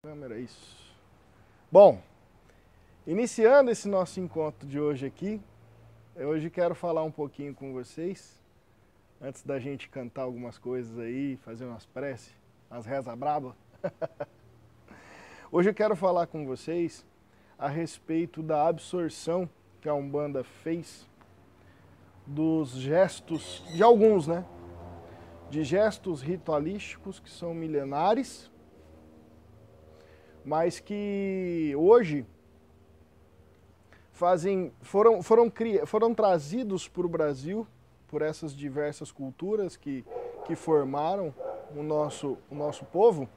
Câmera, isso. Bom, iniciando esse nosso encontro de hoje aqui, hoje quero falar um pouquinho com vocês, antes da gente cantar algumas coisas aí, fazer umas preces, umas reza braba. hoje eu quero falar com vocês a respeito da absorção que a Umbanda fez dos gestos, de alguns, né? De gestos ritualísticos que são milenares mas que hoje fazem, foram, foram, foram trazidos para o Brasil por essas diversas culturas que, que formaram o nosso, o nosso povo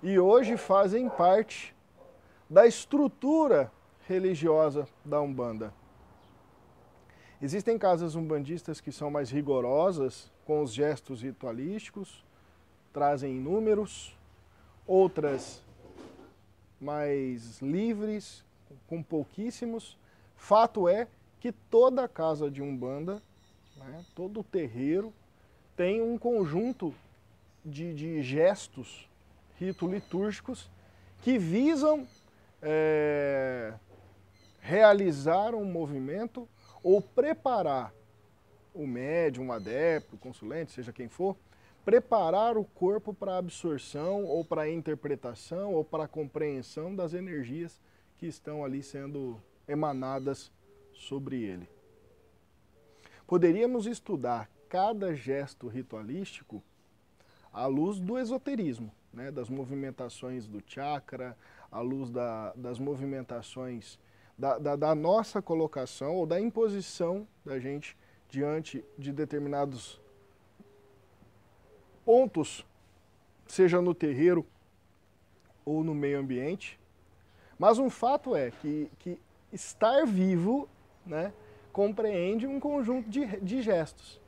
e hoje fazem parte da estrutura religiosa da Umbanda. Existem casas umbandistas que são mais rigorosas com os gestos ritualísticos, trazem números, outras mais livres, com pouquíssimos. Fato é que toda casa de Umbanda, né, todo terreiro, tem um conjunto de, de gestos rito-litúrgicos que visam é, realizar um movimento ou preparar o médium, o adepto, o consulente, seja quem for, preparar o corpo para absorção ou para interpretação ou para compreensão das energias que estão ali sendo emanadas sobre ele. Poderíamos estudar cada gesto ritualístico à luz do esoterismo, né, das movimentações do chakra, à luz da, das movimentações da, da, da nossa colocação ou da imposição da gente diante de determinados pontos, seja no terreiro ou no meio ambiente. Mas um fato é que, que estar vivo né, compreende um conjunto de, de gestos.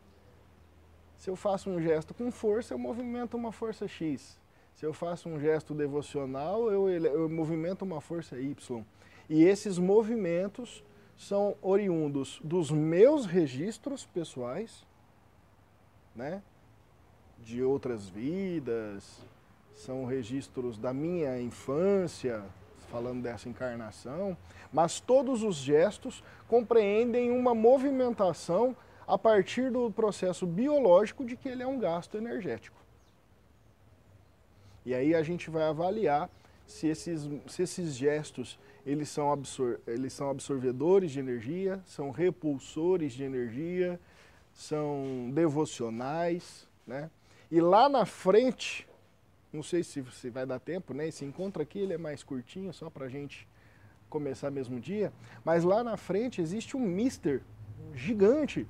Se eu faço um gesto com força, eu movimento uma força X. Se eu faço um gesto devocional, eu, eu movimento uma força Y. E esses movimentos são oriundos dos meus registros pessoais, né? De outras vidas, são registros da minha infância, falando dessa encarnação, mas todos os gestos compreendem uma movimentação a partir do processo biológico de que ele é um gasto energético. E aí a gente vai avaliar se esses, se esses gestos eles são, absor eles são absorvedores de energia, são repulsores de energia, são devocionais, né? E lá na frente, não sei se, se vai dar tempo, né? Esse encontro aqui ele é mais curtinho, só para a gente começar mesmo dia. Mas lá na frente existe um mister gigante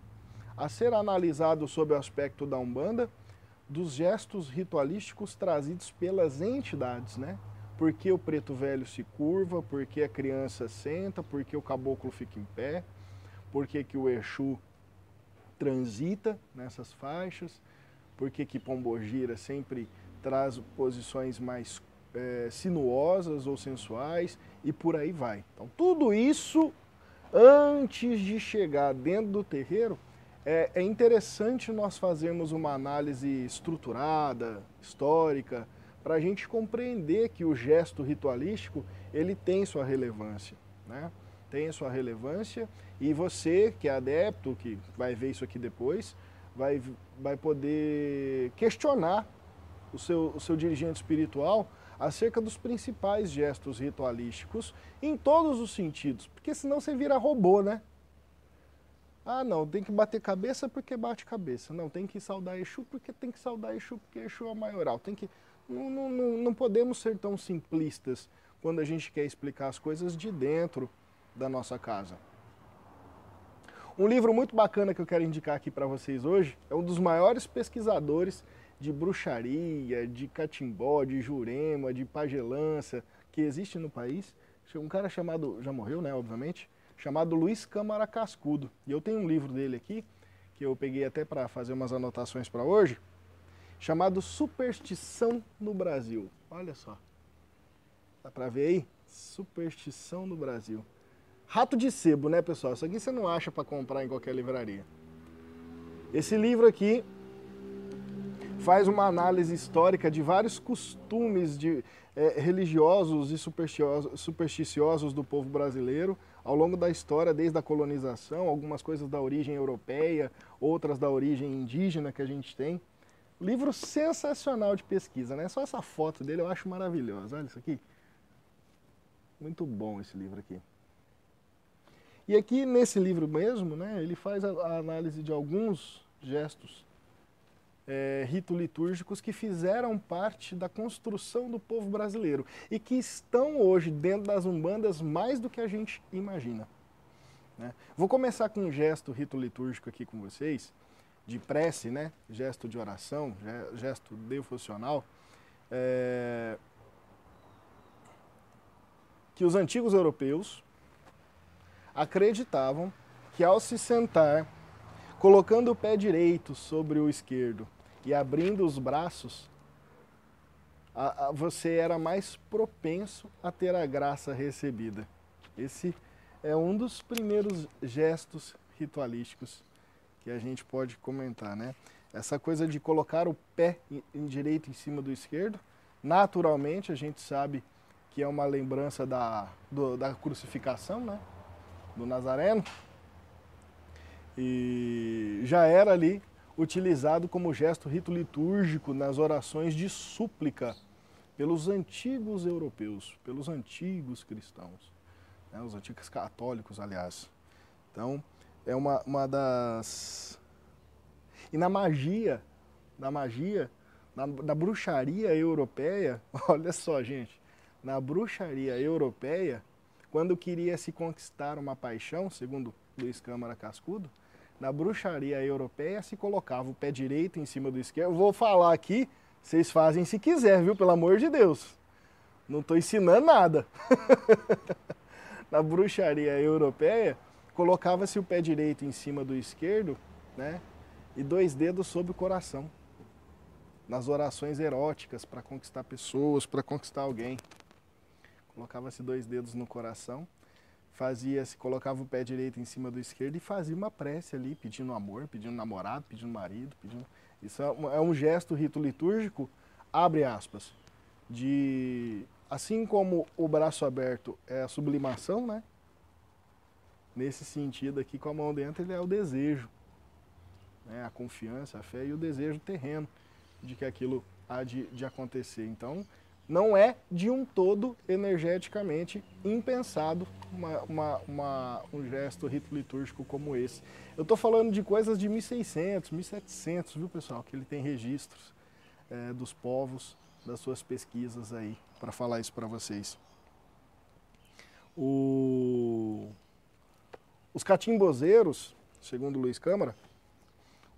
a ser analisado sob o aspecto da Umbanda, dos gestos ritualísticos trazidos pelas entidades, né? Por que o preto velho se curva, por que a criança senta, por que o caboclo fica em pé, por que, que o Exu transita nessas faixas, por que, Pombogira sempre traz posições mais é, sinuosas ou sensuais e por aí vai. Então, tudo isso, antes de chegar dentro do terreiro, é, é interessante nós fazermos uma análise estruturada, histórica, para a gente compreender que o gesto ritualístico ele tem sua relevância, né? tem sua relevância e você que é adepto, que vai ver isso aqui depois, vai, vai poder questionar o seu, o seu dirigente espiritual acerca dos principais gestos ritualísticos em todos os sentidos, porque senão você vira robô, né? Ah, não, tem que bater cabeça porque bate cabeça. Não, tem que saudar Exu porque tem que saudar Exu porque Exu é maioral. Tem que... Não, não, não, não podemos ser tão simplistas quando a gente quer explicar as coisas de dentro da nossa casa. Um livro muito bacana que eu quero indicar aqui para vocês hoje é um dos maiores pesquisadores de bruxaria, de catimbó, de jurema, de pagelança que existe no país. Um cara chamado, já morreu, né, obviamente, chamado Luiz Câmara Cascudo. E eu tenho um livro dele aqui, que eu peguei até para fazer umas anotações para hoje, chamado Superstição no Brasil. Olha só. Dá para ver aí? Superstição no Brasil. Rato de sebo, né, pessoal? Isso aqui você não acha para comprar em qualquer livraria. Esse livro aqui faz uma análise histórica de vários costumes de, é, religiosos e supersticiosos, supersticiosos do povo brasileiro ao longo da história, desde a colonização, algumas coisas da origem europeia, outras da origem indígena que a gente tem. Livro sensacional de pesquisa, né? Só essa foto dele eu acho maravilhosa. Olha isso aqui. Muito bom esse livro aqui. E aqui nesse livro mesmo, né, ele faz a, a análise de alguns gestos é, rito-litúrgicos que fizeram parte da construção do povo brasileiro e que estão hoje dentro das umbandas mais do que a gente imagina. Né? Vou começar com um gesto rito-litúrgico aqui com vocês, de prece, né? gesto de oração, gesto devocional, é... que os antigos europeus acreditavam que ao se sentar, colocando o pé direito sobre o esquerdo e abrindo os braços, a, a, você era mais propenso a ter a graça recebida. Esse é um dos primeiros gestos ritualísticos que a gente pode comentar, né? Essa coisa de colocar o pé em, direito em cima do esquerdo, naturalmente a gente sabe que é uma lembrança da, do, da crucificação, né? Do Nazareno. E já era ali utilizado como gesto rito litúrgico nas orações de súplica pelos antigos europeus, pelos antigos cristãos, né, os antigos católicos, aliás. Então, é uma, uma das... E na magia, na magia, na, na bruxaria europeia, olha só, gente, na bruxaria europeia, quando queria se conquistar uma paixão, segundo Luiz Câmara Cascudo, na bruxaria europeia se colocava o pé direito em cima do esquerdo. Eu vou falar aqui, vocês fazem se quiser, viu? Pelo amor de Deus. Não estou ensinando nada. na bruxaria europeia, colocava-se o pé direito em cima do esquerdo, né? E dois dedos sobre o coração. Nas orações eróticas para conquistar pessoas, para conquistar alguém. Colocava-se dois dedos no coração fazia, se colocava o pé direito em cima do esquerdo e fazia uma prece ali, pedindo amor, pedindo namorado, pedindo marido, pedindo... Isso é um é gesto rito litúrgico, abre aspas, de... Assim como o braço aberto é a sublimação, né? Nesse sentido aqui, com a mão dentro, ele é o desejo, né? a confiança, a fé e o desejo terreno de que aquilo há de, de acontecer. Então, não é de um todo energeticamente impensado uma, uma, uma, um gesto rito litúrgico como esse. Eu estou falando de coisas de 1600, 1700, viu pessoal, que ele tem registros é, dos povos, das suas pesquisas aí, para falar isso para vocês. O... Os catimbozeiros, segundo Luiz Câmara,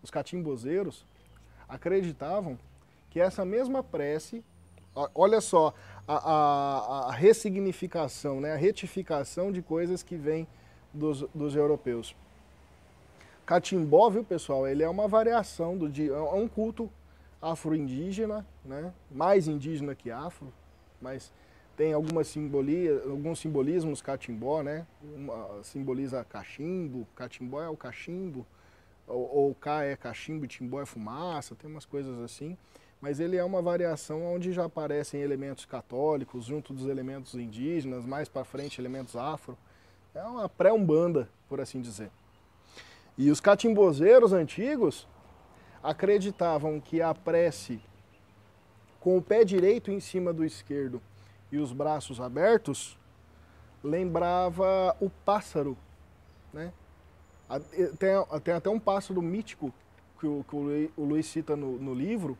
os catimbozeiros acreditavam que essa mesma prece Olha só a, a, a, ressignificação, né? a retificação de coisas que vêm dos, dos europeus. Catimbó, viu pessoal, ele é uma variação do dia, é um culto afro-indígena, né? mais indígena que afro, mas tem algumas simbolia, alguns simbolismos catimbó, né? Uma, simboliza cachimbo, catimbó é o cachimbo, ou, ou cá é cachimbo timbó é fumaça, tem umas coisas assim mas ele é uma variação onde já aparecem elementos católicos junto dos elementos indígenas, mais para frente elementos afro. É uma pré-umbanda, por assim dizer. E os catimbozeiros antigos acreditavam que a prece com o pé direito em cima do esquerdo e os braços abertos lembrava o pássaro, né? Tem, tem até um pássaro mítico que o, que o Luiz cita no, no livro,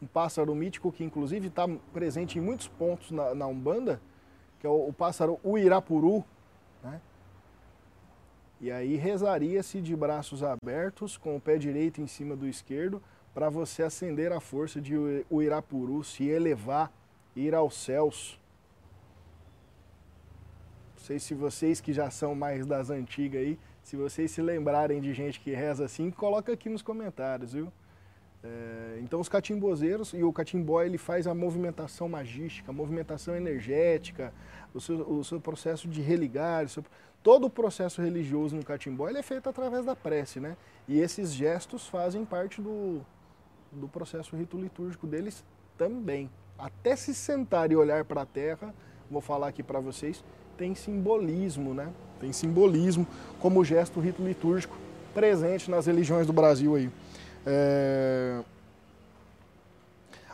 um pássaro mítico que inclusive está presente em muitos pontos na, na Umbanda, que é o, o pássaro Uirapuru, né? E aí rezaria-se de braços abertos, com o pé direito em cima do esquerdo, para você acender a força de Uirapuru, se elevar, ir aos céus. Não sei se vocês que já são mais das antigas aí, se vocês se lembrarem de gente que reza assim, coloca aqui nos comentários, viu? É, então os catimbozeiros, e o catimbó ele faz a movimentação magística, a movimentação energética, o seu, o seu processo de religar, seu, todo o processo religioso no catimbó ele é feito através da prece, né? E esses gestos fazem parte do, do processo rito litúrgico deles também. Até se sentar e olhar para a terra, vou falar aqui para vocês, tem simbolismo, né? Tem simbolismo como gesto rito litúrgico presente nas religiões do Brasil aí. É...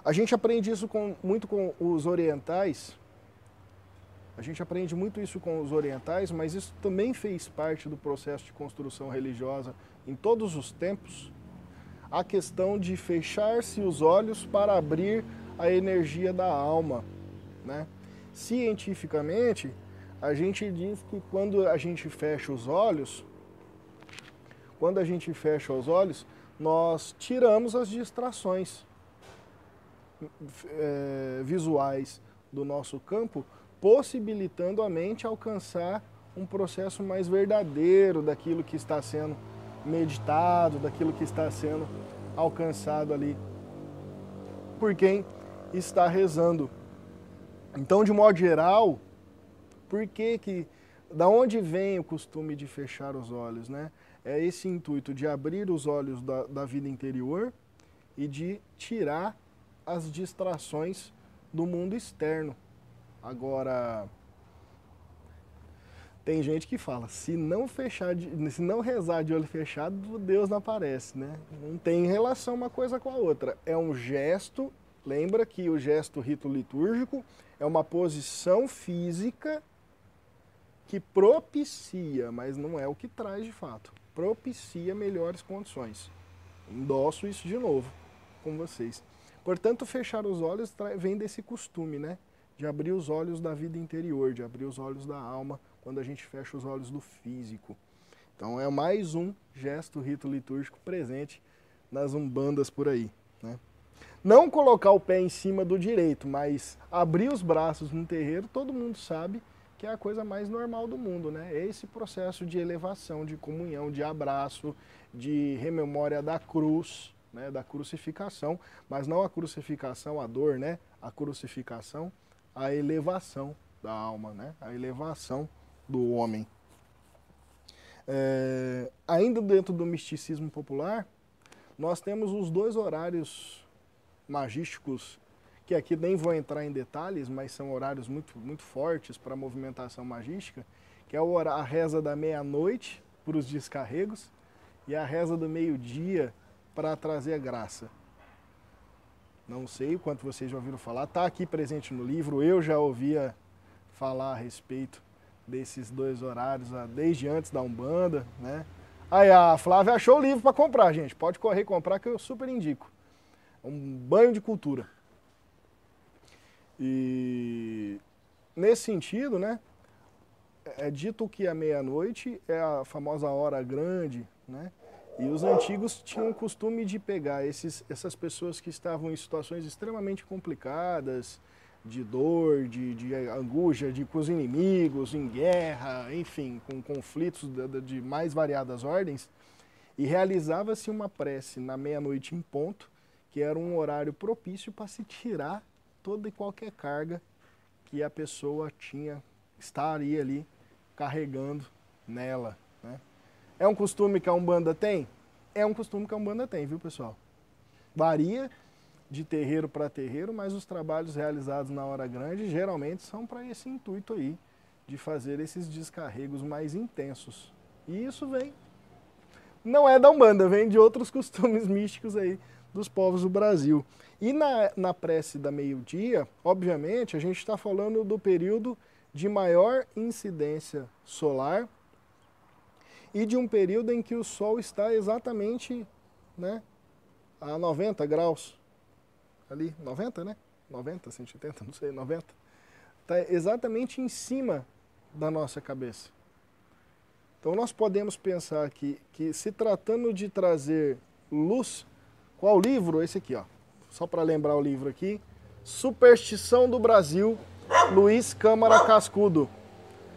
A gente aprende isso com, muito com os orientais. A gente aprende muito isso com os orientais, mas isso também fez parte do processo de construção religiosa em todos os tempos. A questão de fechar-se os olhos para abrir a energia da alma. Né? Cientificamente, a gente diz que quando a gente fecha os olhos, quando a gente fecha os olhos, nós tiramos as distrações é, visuais do nosso campo, possibilitando a mente alcançar um processo mais verdadeiro daquilo que está sendo meditado, daquilo que está sendo alcançado ali por quem está rezando. Então, de modo geral, por que que da onde vem o costume de fechar os olhos, né? É esse intuito de abrir os olhos da, da vida interior e de tirar as distrações do mundo externo. Agora, tem gente que fala, se não fechar, de, se não rezar de olho fechado, Deus não aparece, né? Não tem relação uma coisa com a outra. É um gesto, lembra que o gesto rito litúrgico é uma posição física que propicia, mas não é o que traz de fato. Propicia melhores condições. Endosso isso de novo com vocês. Portanto, fechar os olhos vem desse costume, né? De abrir os olhos da vida interior, de abrir os olhos da alma, quando a gente fecha os olhos do físico. Então é mais um gesto rito litúrgico presente nas umbandas por aí. Né? Não colocar o pé em cima do direito, mas abrir os braços no terreiro, todo mundo sabe que é a coisa mais normal do mundo, né? É esse processo de elevação, de comunhão, de abraço, de rememória da cruz, né, da crucificação, mas não a crucificação, a dor, né? A crucificação, a elevação da alma, né? A elevação do homem. É, ainda dentro do misticismo popular, nós temos os dois horários magísticos, que aqui nem vou entrar em detalhes, mas são horários muito, muito fortes para movimentação magística, que é a reza da meia-noite para os descarregos e a reza do meio-dia para trazer graça. Não sei o quanto vocês já ouviram falar, está aqui presente no livro, eu já ouvia falar a respeito desses dois horários desde antes da Umbanda, né? Aí a Flávia achou o livro para comprar, gente. Pode correr comprar que eu super indico. Um banho de cultura. E nesse sentido, né? É dito que a meia-noite é a famosa hora grande, né? E os antigos tinham o costume de pegar esses, essas pessoas que estavam em situações extremamente complicadas, de dor, de, de angústia, de com os inimigos, em guerra, enfim, com conflitos de, de mais variadas ordens, e realizava-se uma prece na meia-noite em ponto, que era um horário propício para se tirar toda e qualquer carga que a pessoa tinha, estaria ali carregando nela. Né? É um costume que a Umbanda tem? É um costume que a Umbanda tem, viu pessoal? Varia de terreiro para terreiro, mas os trabalhos realizados na hora grande geralmente são para esse intuito aí, de fazer esses descarregos mais intensos. E isso vem, não é da Umbanda, vem de outros costumes místicos aí dos povos do Brasil. E na, na prece da meio-dia, obviamente, a gente está falando do período de maior incidência solar e de um período em que o Sol está exatamente né, a 90 graus ali, 90, né? 90, 180, não sei, 90. Está exatamente em cima da nossa cabeça. Então nós podemos pensar que, que se tratando de trazer luz, qual livro? Esse aqui, ó. Só para lembrar o livro aqui. Superstição do Brasil, Luiz Câmara Cascudo.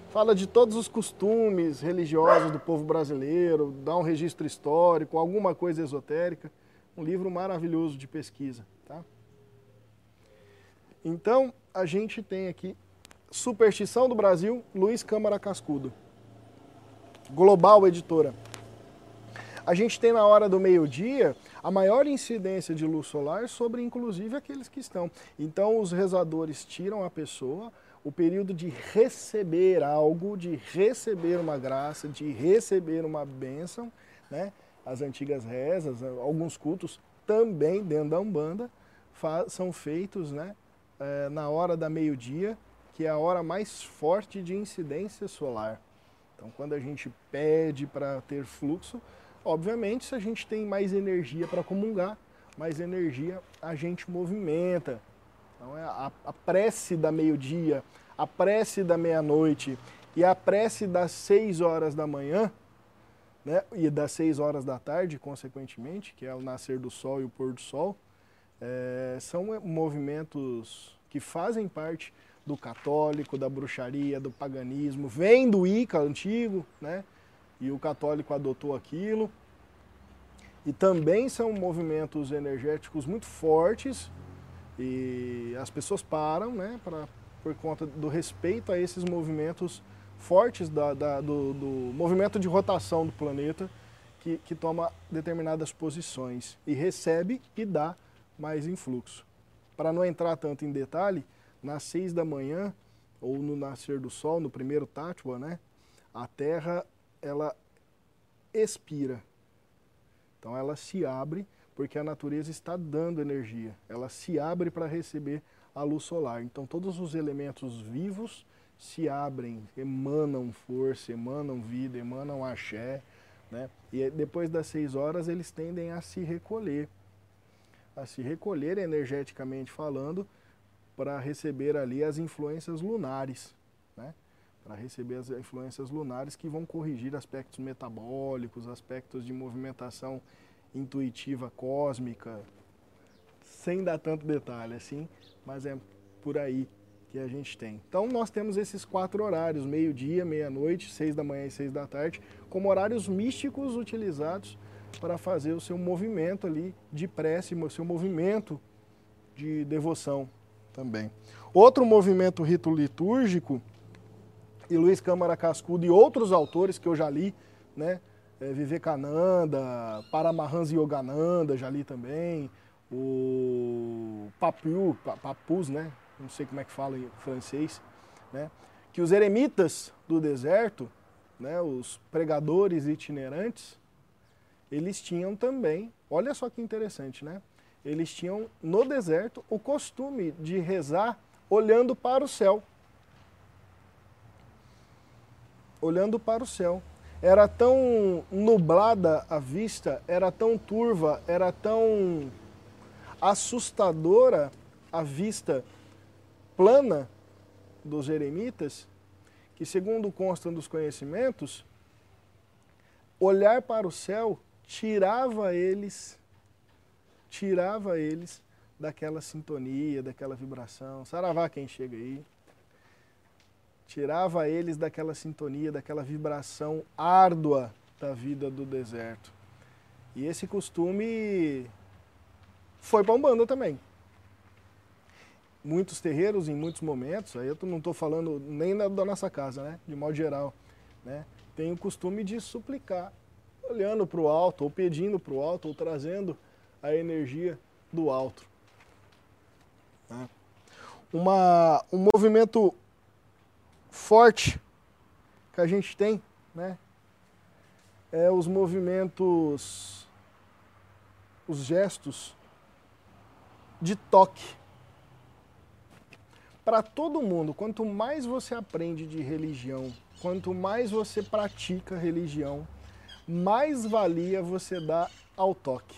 Fala de todos os costumes religiosos do povo brasileiro, dá um registro histórico, alguma coisa esotérica. Um livro maravilhoso de pesquisa. Tá? Então, a gente tem aqui Superstição do Brasil, Luiz Câmara Cascudo. Global Editora. A gente tem na hora do meio-dia a maior incidência de luz solar sobre inclusive aqueles que estão. Então os rezadores tiram a pessoa, o período de receber algo, de receber uma graça, de receber uma bênção, né? As antigas rezas, alguns cultos também dentro da Umbanda são feitos, né? É, na hora da meio-dia, que é a hora mais forte de incidência solar. Então, quando a gente pede para ter fluxo, obviamente, se a gente tem mais energia para comungar, mais energia a gente movimenta, então é a, a prece da meio-dia, a prece da meia-noite e a prece das seis horas da manhã, né, e das seis horas da tarde, consequentemente, que é o nascer do sol e o pôr do sol, é, são movimentos que fazem parte do católico, da bruxaria, do paganismo, vem do Ica antigo, né? E o católico adotou aquilo. E também são movimentos energéticos muito fortes e as pessoas param, né, pra, por conta do respeito a esses movimentos fortes da, da, do, do, movimento de rotação do planeta que, que toma determinadas posições e recebe e dá mais influxo. Para não entrar tanto em detalhe, nas seis da manhã ou no nascer do sol, no primeiro tátua, né, a Terra ela expira. Então ela se abre porque a natureza está dando energia. Ela se abre para receber a luz solar. Então todos os elementos vivos se abrem, emanam força, emanam vida, emanam axé. Né? E depois das seis horas eles tendem a se recolher. A se recolher energeticamente falando para receber ali as influências lunares. Né? Para receber as influências lunares que vão corrigir aspectos metabólicos, aspectos de movimentação intuitiva cósmica, sem dar tanto detalhe assim, mas é por aí que a gente tem. Então nós temos esses quatro horários, meio-dia, meia-noite, seis da manhã e seis da tarde, como horários místicos utilizados para fazer o seu movimento ali de prece, o seu movimento de devoção também. Outro movimento rito litúrgico, e Luiz Câmara Cascudo e outros autores que eu já li, né, é, Vivekananda, Paramahansa Yogananda, já li também, o Papu, Papus, né? Não sei como é que fala em francês, né? Que os eremitas do deserto, né, os pregadores itinerantes, eles tinham também, olha só que interessante, né? Eles tinham no deserto o costume de rezar olhando para o céu. Olhando para o céu era tão nublada a vista, era tão turva, era tão assustadora a vista plana dos eremitas, que segundo constam dos conhecimentos, olhar para o céu tirava eles, tirava eles daquela sintonia, daquela vibração. Saravá quem chega aí tirava eles daquela sintonia, daquela vibração árdua da vida do deserto. E esse costume foi para Umbanda também. Muitos terreiros, em muitos momentos, aí eu não estou falando nem da, nossa casa, né? de modo geral, né? tem o costume de suplicar, olhando para o alto, ou pedindo para o alto, ou trazendo a energia do alto. Né? Uma, um movimento forte que a gente tem, né? É os movimentos, os gestos de toque. Para todo mundo, quanto mais você aprende de religião, quanto mais você pratica religião, mais valia você dá ao toque.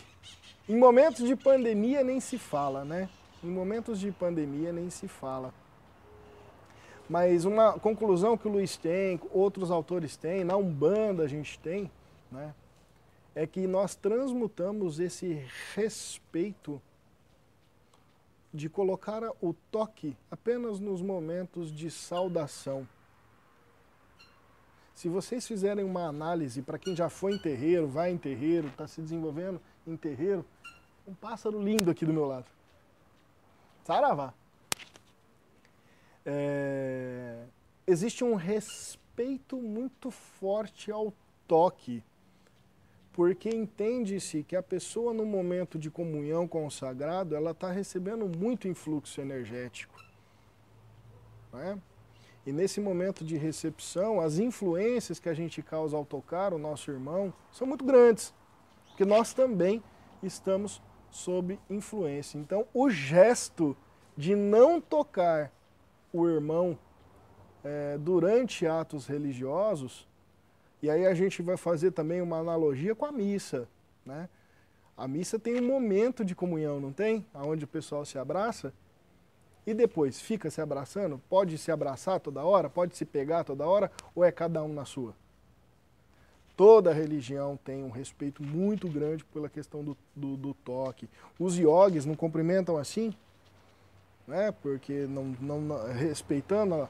Em momentos de pandemia nem se fala, né? Em momentos de pandemia nem se fala. Mas uma conclusão que o Luiz tem, outros autores têm, na Umbanda a gente tem, né, é que nós transmutamos esse respeito de colocar o toque apenas nos momentos de saudação. Se vocês fizerem uma análise para quem já foi em terreiro, vai em terreiro, está se desenvolvendo em terreiro, um pássaro lindo aqui do meu lado. Saravá é, existe um respeito muito forte ao toque. porque entende-se que a pessoa no momento de comunhão com o sagrado, ela está recebendo muito influxo energético. Né? E nesse momento de recepção, as influências que a gente causa ao tocar o nosso irmão são muito grandes, porque nós também estamos sob influência. Então, o gesto de não tocar o irmão é, durante atos religiosos, e aí a gente vai fazer também uma analogia com a missa, né? A missa tem um momento de comunhão, não tem? Onde o pessoal se abraça e depois fica se abraçando? Pode se abraçar toda hora? Pode se pegar toda hora? Ou é cada um na sua? Toda religião tem um respeito muito grande pela questão do, do, do toque. Os yogis não cumprimentam assim, né? porque não, não respeitando a,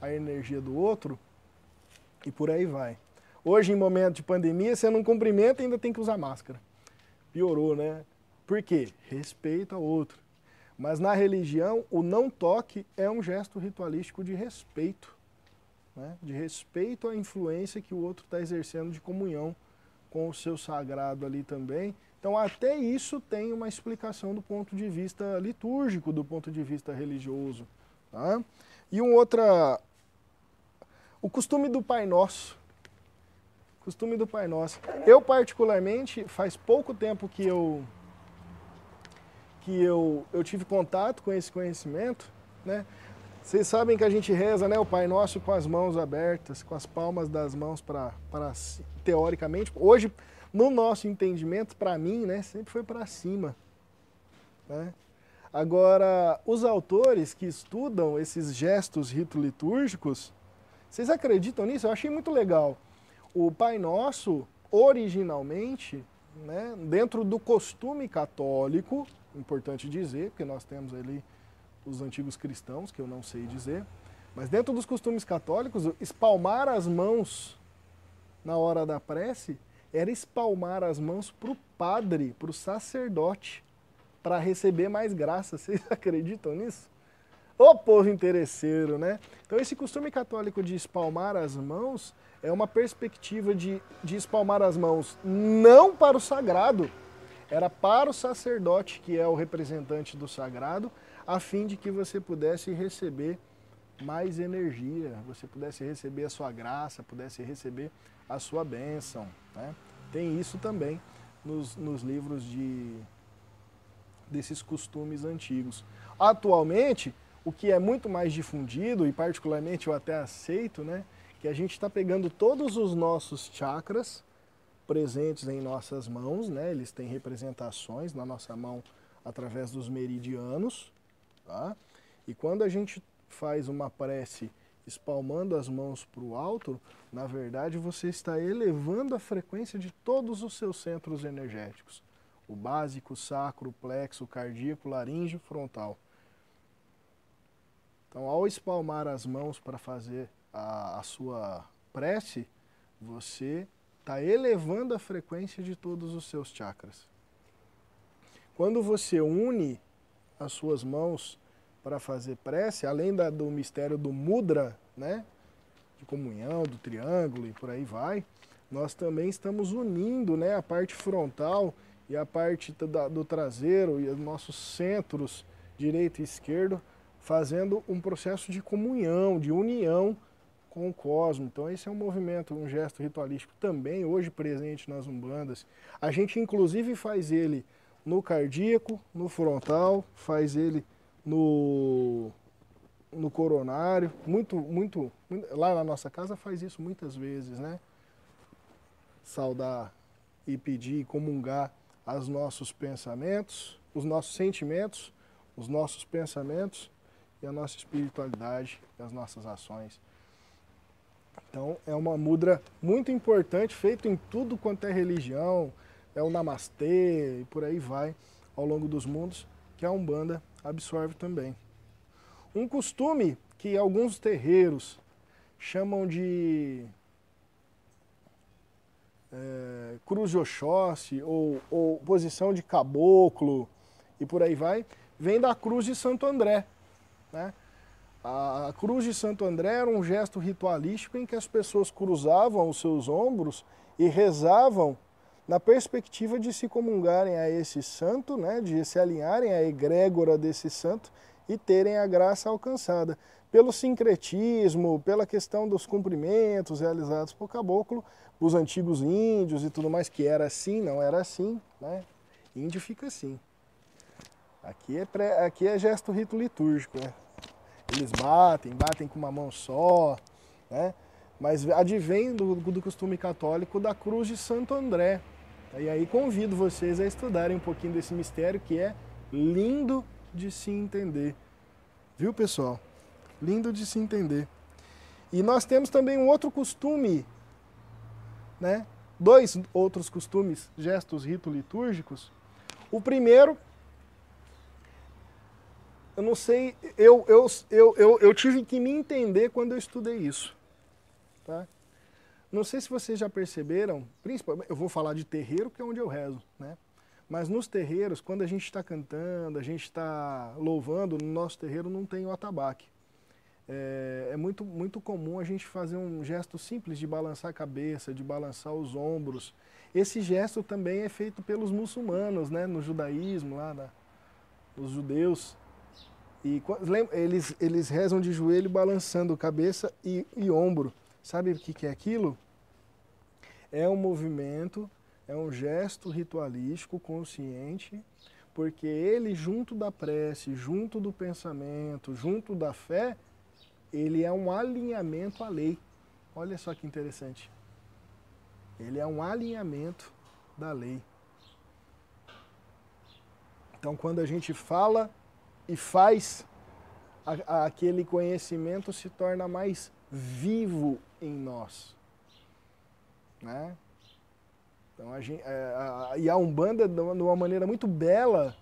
a energia do outro, e por aí vai. Hoje, em momento de pandemia, você não cumprimenta e ainda tem que usar máscara. Piorou, né? Por quê? Respeito ao outro. Mas na religião, o não toque é um gesto ritualístico de respeito né, de respeito à influência que o outro está exercendo de comunhão com o seu sagrado ali também. Então, até isso tem uma explicação do ponto de vista litúrgico, do ponto de vista religioso. Tá? E um outra. O costume do Pai Nosso. Costume do Pai Nosso. Eu, particularmente, faz pouco tempo que eu que eu, eu tive contato com esse conhecimento, né? Vocês sabem que a gente reza, né, o Pai Nosso com as mãos abertas, com as palmas das mãos para teoricamente, hoje no nosso entendimento, para mim, né, sempre foi para cima, né? Agora, os autores que estudam esses gestos rito-litúrgicos, vocês acreditam nisso? Eu achei muito legal. O Pai Nosso, originalmente, né, dentro do costume católico, importante dizer, porque nós temos ali os antigos cristãos, que eu não sei dizer, mas dentro dos costumes católicos, espalmar as mãos na hora da prece era espalmar as mãos para o padre, para o sacerdote, para receber mais graça. Vocês acreditam nisso? Ô povo interesseiro, né? Então esse costume católico de espalmar as mãos é uma perspectiva de, de espalmar as mãos não para o sagrado, era para o sacerdote, que é o representante do sagrado, a fim de que você pudesse receber mais energia, você pudesse receber a sua graça, pudesse receber a sua bênção. Né? Tem isso também nos, nos livros de, desses costumes antigos. Atualmente, o que é muito mais difundido, e particularmente eu até aceito, né, que a gente está pegando todos os nossos chakras presentes em nossas mãos, né, eles têm representações na nossa mão através dos meridianos, Tá? E quando a gente faz uma prece espalmando as mãos para o alto, na verdade você está elevando a frequência de todos os seus centros energéticos. O básico, sacro, plexo, cardíaco, laríngeo, frontal. Então, ao espalmar as mãos para fazer a, a sua prece, você está elevando a frequência de todos os seus chakras. Quando você une as suas mãos para fazer prece, além da, do mistério do mudra, né, de comunhão, do triângulo e por aí vai, nós também estamos unindo né, a parte frontal e a parte da, do traseiro e os nossos centros direito e esquerdo, fazendo um processo de comunhão, de união com o cosmos. Então esse é um movimento, um gesto ritualístico também hoje presente nas umbandas. A gente inclusive faz ele no cardíaco, no frontal, faz ele no, no coronário. Muito, muito, lá na nossa casa faz isso muitas vezes, né? Saudar e pedir e comungar os nossos pensamentos, os nossos sentimentos, os nossos pensamentos e a nossa espiritualidade e as nossas ações. Então é uma mudra muito importante, feito em tudo quanto é religião, é o namastê e por aí vai ao longo dos mundos, que a Umbanda absorve também. Um costume que alguns terreiros chamam de é, cruz de Oxóssi ou, ou posição de caboclo e por aí vai, vem da cruz de Santo André. Né? A, cruz de Santo André era um gesto ritualístico em que as pessoas cruzavam os seus ombros e rezavam na perspectiva de se comungarem a esse santo, né, de se alinharem à egrégora desse santo e terem a graça alcançada. Pelo sincretismo, pela questão dos cumprimentos realizados por caboclo, os antigos índios e tudo mais, que era assim, não era assim, né? Índio fica assim. Aqui é, pré, aqui é gesto rito litúrgico, né? Eles batem, batem com uma mão só, né? Mas advém do, do costume católico da cruz de Santo André. E aí convido vocês a estudarem um pouquinho desse mistério que é lindo de se entender. Viu, pessoal? Lindo de se entender. E nós temos também um outro costume, né? Dois outros costumes, gestos rito litúrgicos. O primeiro, eu não sei, eu, eu, eu, eu tive que me entender quando eu estudei isso. Tá? Não sei se vocês já perceberam, principalmente, eu vou falar de terreiro, que é onde eu rezo, né? Mas nos terreiros, quando a gente está cantando, a gente está louvando, no nosso terreiro não tem o atabaque. É, é, muito, muito comum a gente fazer um gesto simples de balançar a cabeça, de balançar os ombros. Esse gesto também é feito pelos muçulmanos, né? no judaísmo, lá na, os judeus. E eles, eles rezam de joelho balançando cabeça e, e ombro. Sabe o que, é aquilo? É um movimento é um gesto ritualístico consciente, porque ele, junto da prece, junto do pensamento, junto da fé, ele é um alinhamento à lei. Olha só que interessante. Ele é um alinhamento da lei. Então, quando a gente fala e faz, a, a, aquele conhecimento se torna mais vivo em nós. Né? Então, a gente, é, a, e a Umbanda, de uma maneira muito bela,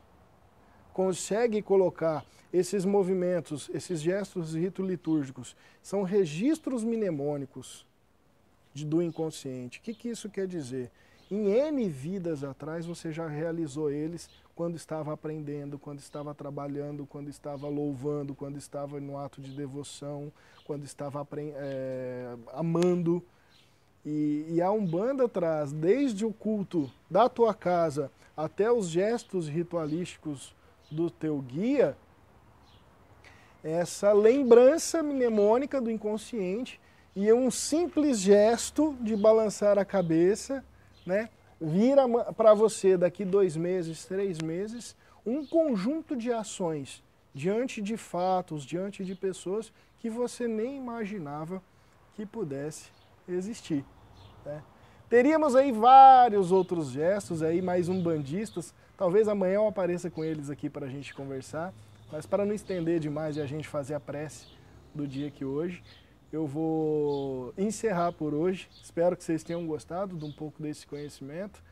consegue colocar esses movimentos, esses gestos rito litúrgicos, são registros mnemônicos de, do inconsciente. O que, que isso quer dizer? Em N vidas atrás você já realizou eles quando estava aprendendo, quando estava trabalhando, quando estava louvando, quando estava no ato de devoção, quando estava é, amando. E, e a Umbanda traz desde o culto da tua casa até os gestos ritualísticos do teu guia, essa lembrança mnemônica do inconsciente e um simples gesto de balançar a cabeça, né, vira para você daqui dois meses, três meses, um conjunto de ações diante de fatos, diante de pessoas que você nem imaginava que pudesse existir. Né? Teríamos aí vários outros gestos, aí mais um bandistas. Talvez amanhã eu apareça com eles aqui para a gente conversar. Mas para não estender demais e a gente fazer a prece do dia que hoje, eu vou encerrar por hoje. Espero que vocês tenham gostado de um pouco desse conhecimento.